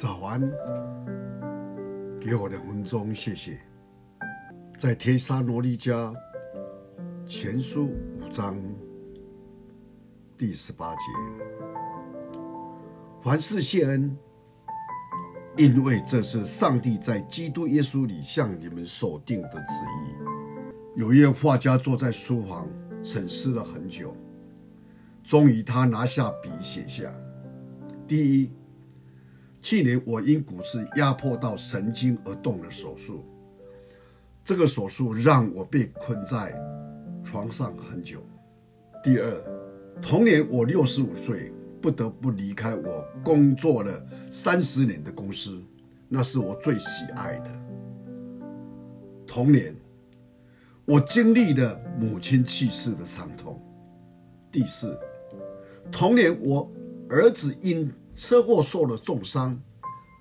早安，给我两分钟，谢谢。在帖撒罗尼迦前书五章第十八节，凡事谢恩，因为这是上帝在基督耶稣里向你们所定的旨意。有一位画家坐在书房沉思了很久，终于他拿下笔写下：第一。去年我因骨刺压迫到神经而动了手术，这个手术让我被困在床上很久。第二，同年我六十五岁，不得不离开我工作了三十年的公司，那是我最喜爱的。同年，我经历了母亲去世的伤痛。第四，同年我儿子因车祸受了重伤，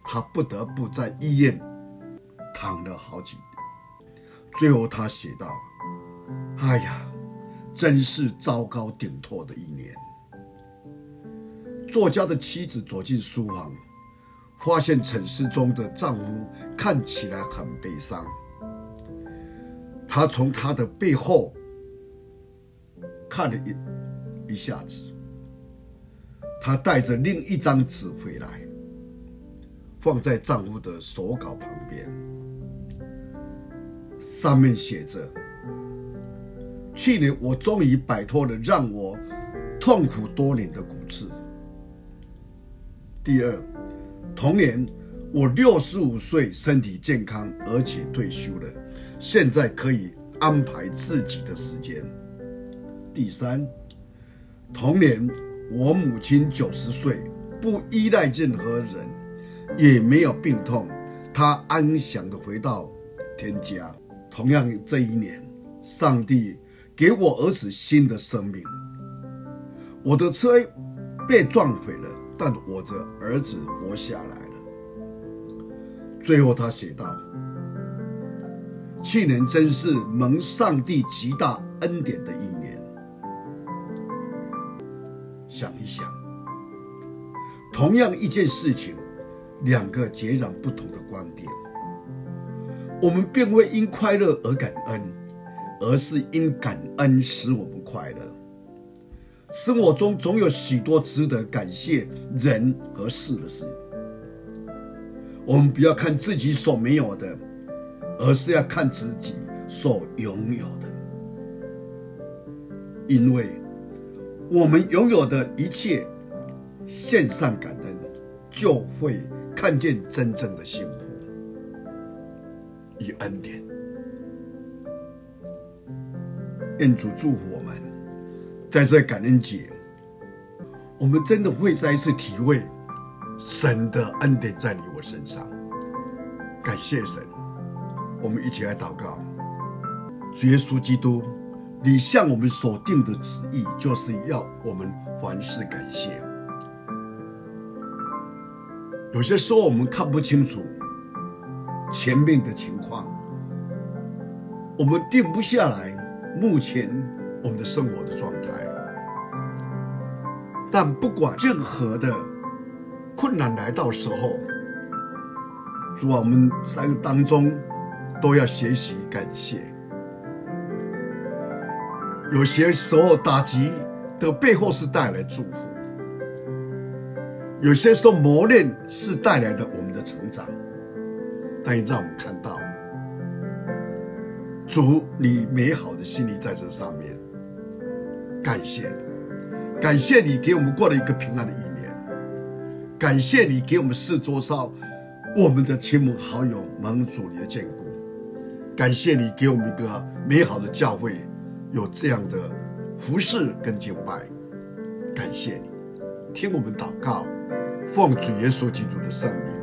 他不得不在医院躺了好几年。最后他写道：“哎呀，真是糟糕顶脱的一年。”作家的妻子走进书房，发现沉思中的丈夫看起来很悲伤。她从他的背后看了一一下子。她带着另一张纸回来，放在丈夫的手稿旁边，上面写着：“去年我终于摆脱了让我痛苦多年的骨刺。第二，同年我六十五岁，身体健康，而且退休了，现在可以安排自己的时间。第三，同年。”我母亲九十岁，不依赖任何人，也没有病痛，她安详地回到天家。同样，这一年，上帝给我儿子新的生命。我的车被撞毁了，但我的儿子活下来了。最后，他写道：“去年真是蒙上帝极大恩典的一年。”想一想，同样一件事情，两个截然不同的观点。我们并未因快乐而感恩，而是因感恩使我们快乐。生活中总有许多值得感谢人和事的事。我们不要看自己所没有的，而是要看自己所拥有的，因为。我们拥有的一切，献上感恩，就会看见真正的幸福与恩典。愿主祝福我们，在这感恩节，我们真的会再一次体会神的恩典在你我身上。感谢神，我们一起来祷告，主耶稣基督。你向我们所定的旨意，就是要我们凡事感谢。有些时候我们看不清楚前面的情况，我们定不下来目前我们的生活的状态。但不管任何的困难来到时候，主啊，我们三个当中都要学习感谢。有些时候打击的背后是带来祝福，有些时候磨练是带来的我们的成长，但也让我们看到主你美好的心意在这上面。感谢，感谢你给我们过了一个平安的一年，感谢你给我们四周上我们的亲朋好友蒙主你的眷顾，感谢你给我们一个美好的教会。有这样的服侍跟敬拜，感谢你，听我们祷告，奉主耶稣基督的圣名。